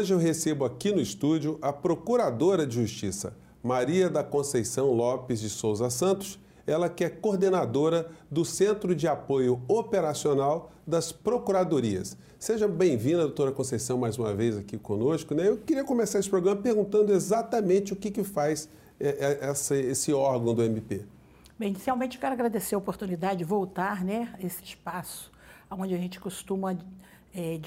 Hoje eu recebo aqui no estúdio a Procuradora de Justiça, Maria da Conceição Lopes de Souza Santos, ela que é coordenadora do Centro de Apoio Operacional das Procuradorias. Seja bem-vinda, doutora Conceição, mais uma vez aqui conosco. Né? Eu queria começar esse programa perguntando exatamente o que, que faz é, é, esse órgão do MP. Bem, inicialmente eu quero agradecer a oportunidade de voltar né, a esse espaço onde a gente costuma é,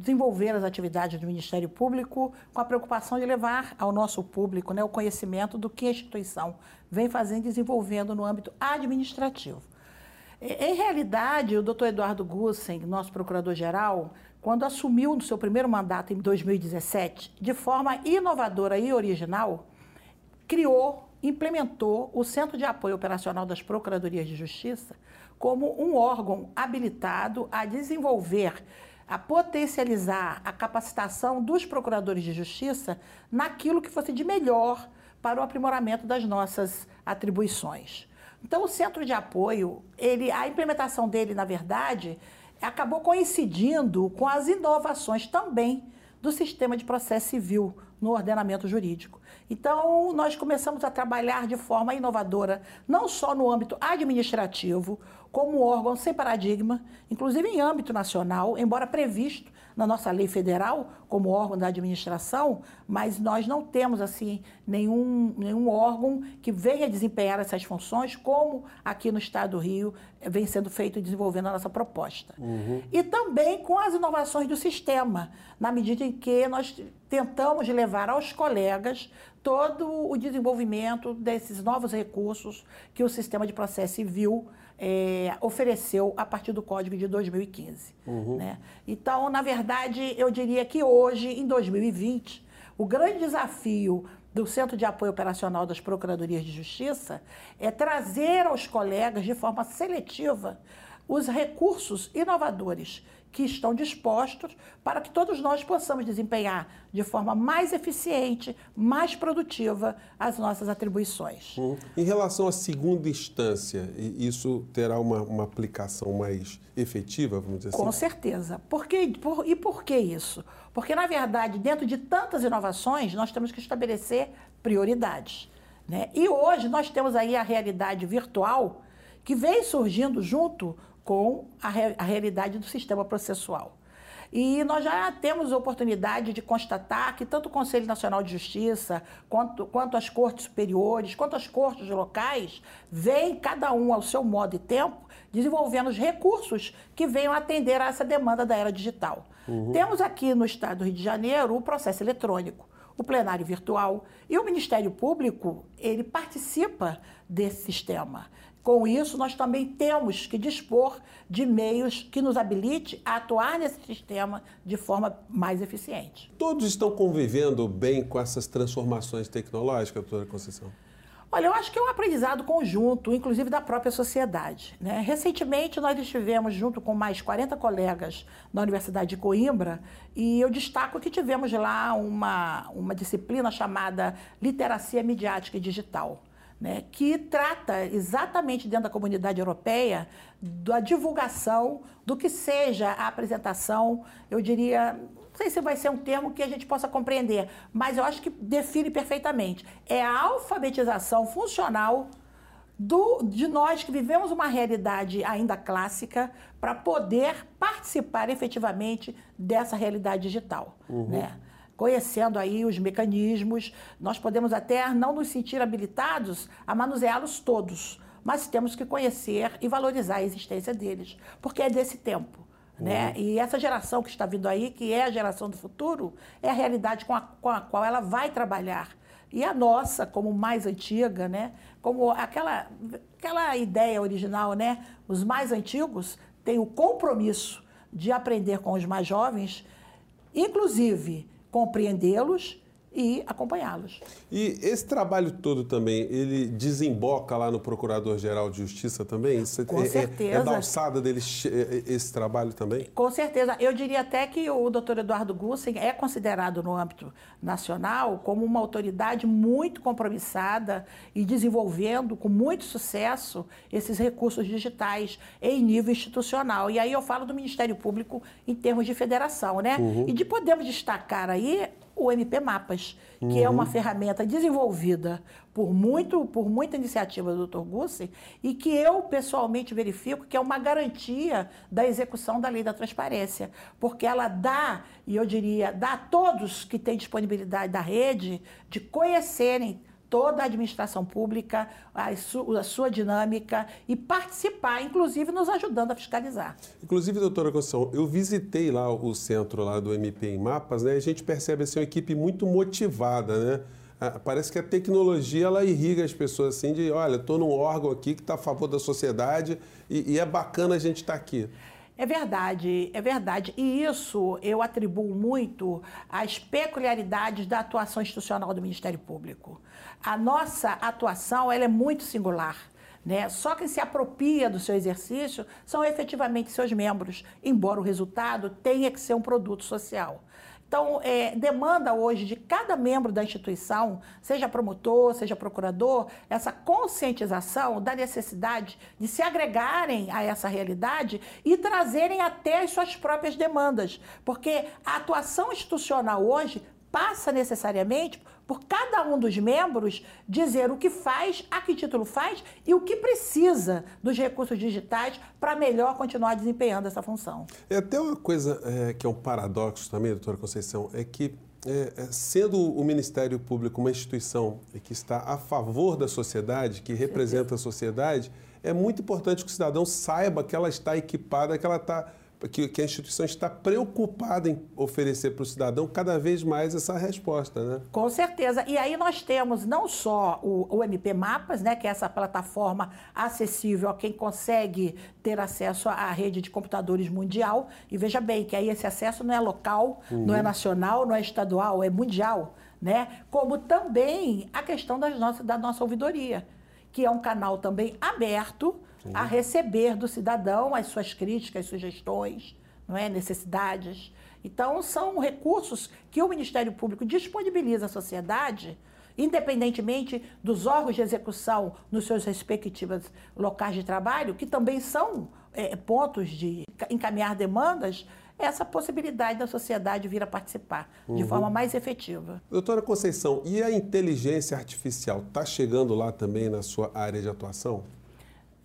desenvolver as atividades do Ministério Público com a preocupação de levar ao nosso público né, o conhecimento do que a instituição vem fazendo e desenvolvendo no âmbito administrativo. Em realidade, o doutor Eduardo Gussen, nosso procurador-geral, quando assumiu no seu primeiro mandato em 2017, de forma inovadora e original, criou, implementou o Centro de Apoio Operacional das Procuradorias de Justiça como um órgão habilitado a desenvolver a potencializar a capacitação dos procuradores de justiça naquilo que fosse de melhor para o aprimoramento das nossas atribuições. Então, o centro de apoio, ele, a implementação dele, na verdade, acabou coincidindo com as inovações também do sistema de processo civil no ordenamento jurídico. Então, nós começamos a trabalhar de forma inovadora, não só no âmbito administrativo, como órgão sem paradigma, inclusive em âmbito nacional, embora previsto na nossa lei federal como órgão da administração, mas nós não temos assim nenhum, nenhum órgão que venha desempenhar essas funções como aqui no Estado do Rio vem sendo feito e desenvolvendo a nossa proposta. Uhum. E também com as inovações do sistema, na medida em que nós tentamos levar aos colegas todo o desenvolvimento desses novos recursos que o sistema de processo civil é, ofereceu a partir do Código de 2015. Uhum. Né? Então, na verdade, eu diria que hoje, em 2020, o grande desafio do Centro de Apoio Operacional das Procuradorias de Justiça é trazer aos colegas, de forma seletiva, os recursos inovadores que estão dispostos para que todos nós possamos desempenhar de forma mais eficiente, mais produtiva as nossas atribuições. Hum. Em relação à segunda instância, isso terá uma, uma aplicação mais efetiva, vamos dizer assim? Com certeza. Por que, por, e por que isso? Porque, na verdade, dentro de tantas inovações, nós temos que estabelecer prioridades. Né? E hoje nós temos aí a realidade virtual que vem surgindo junto com a, re, a realidade do sistema processual. E nós já temos a oportunidade de constatar que tanto o Conselho Nacional de Justiça, quanto, quanto as cortes superiores, quanto as cortes locais, vêm, cada um ao seu modo e tempo, desenvolvendo os recursos que venham atender a essa demanda da era digital. Uhum. Temos aqui no Estado do Rio de Janeiro o processo eletrônico, o plenário virtual, e o Ministério Público, ele participa desse sistema. Com isso, nós também temos que dispor de meios que nos habilite a atuar nesse sistema de forma mais eficiente. Todos estão convivendo bem com essas transformações tecnológicas, doutora Conceição? Olha, eu acho que é um aprendizado conjunto, inclusive da própria sociedade. Né? Recentemente, nós estivemos junto com mais 40 colegas na Universidade de Coimbra e eu destaco que tivemos lá uma, uma disciplina chamada Literacia Midiática e Digital né, que trata exatamente dentro da comunidade europeia da divulgação do que seja a apresentação, eu diria, não sei se vai ser um termo que a gente possa compreender, mas eu acho que define perfeitamente. É a alfabetização funcional do, de nós que vivemos uma realidade ainda clássica para poder participar efetivamente dessa realidade digital. Uhum. Né? Conhecendo aí os mecanismos, nós podemos até não nos sentir habilitados a manuseá-los todos, mas temos que conhecer e valorizar a existência deles, porque é desse tempo. Uhum. Né? E essa geração que está vindo aí, que é a geração do futuro, é a realidade com a, com a qual ela vai trabalhar. E a nossa, como mais antiga, né? como aquela, aquela ideia original, né? os mais antigos têm o compromisso de aprender com os mais jovens, inclusive compreendê-los e acompanhá-los. E esse trabalho todo também, ele desemboca lá no Procurador-Geral de Justiça também? Isso Com é, certeza. É, é da alçada dele esse trabalho também? Com certeza. Eu diria até que o doutor Eduardo Gussen é considerado no âmbito nacional como uma autoridade muito compromissada e desenvolvendo com muito sucesso esses recursos digitais em nível institucional. E aí eu falo do Ministério Público em termos de federação, né? Uhum. E de podemos destacar aí o MP Mapas, que uhum. é uma uhum. ferramenta desenvolvida por, muito, por muita iniciativa do Dr. Gussi e que eu pessoalmente verifico que é uma garantia da execução da lei da transparência, porque ela dá, e eu diria, dá a todos que têm disponibilidade da rede de conhecerem toda a administração pública, a, su, a, sua dinâmica e participar, inclusive nos ajudando a fiscalizar. Inclusive, doutora Conceição, eu visitei lá o centro lá do MP em Mapas, né? E a gente percebe assim, uma equipe muito motivada, né? Ah, parece que a tecnologia ela irriga as pessoas assim de, olha, estou num órgão aqui que está a favor da sociedade e, e é bacana a gente estar tá aqui. É verdade, é verdade. E isso eu atribuo muito às peculiaridades da atuação institucional do Ministério Público. A nossa atuação ela é muito singular. Né? Só quem se apropria do seu exercício são efetivamente seus membros, embora o resultado tenha que ser um produto social. Então, é, demanda hoje de cada membro da instituição, seja promotor, seja procurador, essa conscientização da necessidade de se agregarem a essa realidade e trazerem até as suas próprias demandas. Porque a atuação institucional hoje passa necessariamente por cada um dos membros dizer o que faz, a que título faz e o que precisa dos recursos digitais para melhor continuar desempenhando essa função. É até uma coisa é, que é um paradoxo também, doutora Conceição, é que é, é sendo o Ministério Público uma instituição que está a favor da sociedade, que representa a sociedade, é muito importante que o cidadão saiba que ela está equipada, que ela está que, que a instituição está preocupada em oferecer para o cidadão cada vez mais essa resposta, né? Com certeza. E aí nós temos não só o, o MP Mapas, né, que é essa plataforma acessível a quem consegue ter acesso à rede de computadores mundial. E veja bem que aí esse acesso não é local, uhum. não é nacional, não é estadual, é mundial, né? Como também a questão das nossas, da nossa ouvidoria, que é um canal também aberto Sim. a receber do cidadão as suas críticas, sugestões, não é, necessidades. Então, são recursos que o Ministério Público disponibiliza à sociedade, independentemente dos órgãos de execução nos seus respectivos locais de trabalho, que também são é, pontos de encaminhar demandas, essa possibilidade da sociedade vir a participar uhum. de forma mais efetiva. Doutora Conceição, e a inteligência artificial está chegando lá também na sua área de atuação?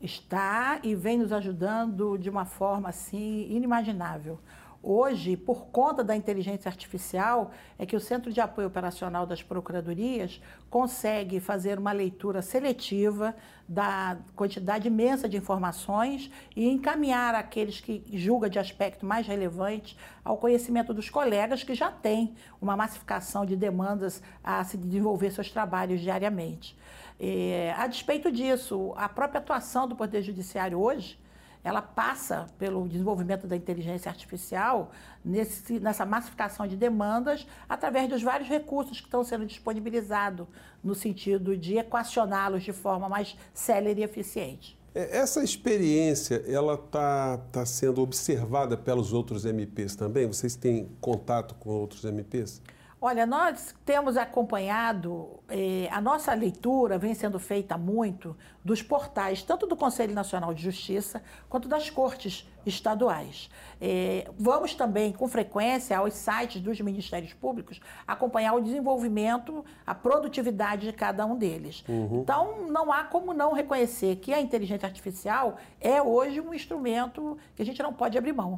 Está e vem nos ajudando de uma forma assim inimaginável. Hoje, por conta da inteligência artificial, é que o Centro de Apoio Operacional das Procuradorias consegue fazer uma leitura seletiva da quantidade imensa de informações e encaminhar aqueles que julga de aspecto mais relevante ao conhecimento dos colegas que já têm uma massificação de demandas a se desenvolver seus trabalhos diariamente. É, a despeito disso, a própria atuação do Poder Judiciário hoje, ela passa pelo desenvolvimento da inteligência artificial nesse, nessa massificação de demandas através dos vários recursos que estão sendo disponibilizados no sentido de equacioná-los de forma mais célere e eficiente. É, essa experiência, ela está tá sendo observada pelos outros MPs também? Vocês têm contato com outros MPs? Olha, nós temos acompanhado, eh, a nossa leitura vem sendo feita muito dos portais, tanto do Conselho Nacional de Justiça quanto das cortes estaduais. Eh, vamos também, com frequência, aos sites dos ministérios públicos acompanhar o desenvolvimento, a produtividade de cada um deles. Uhum. Então, não há como não reconhecer que a inteligência artificial é hoje um instrumento que a gente não pode abrir mão.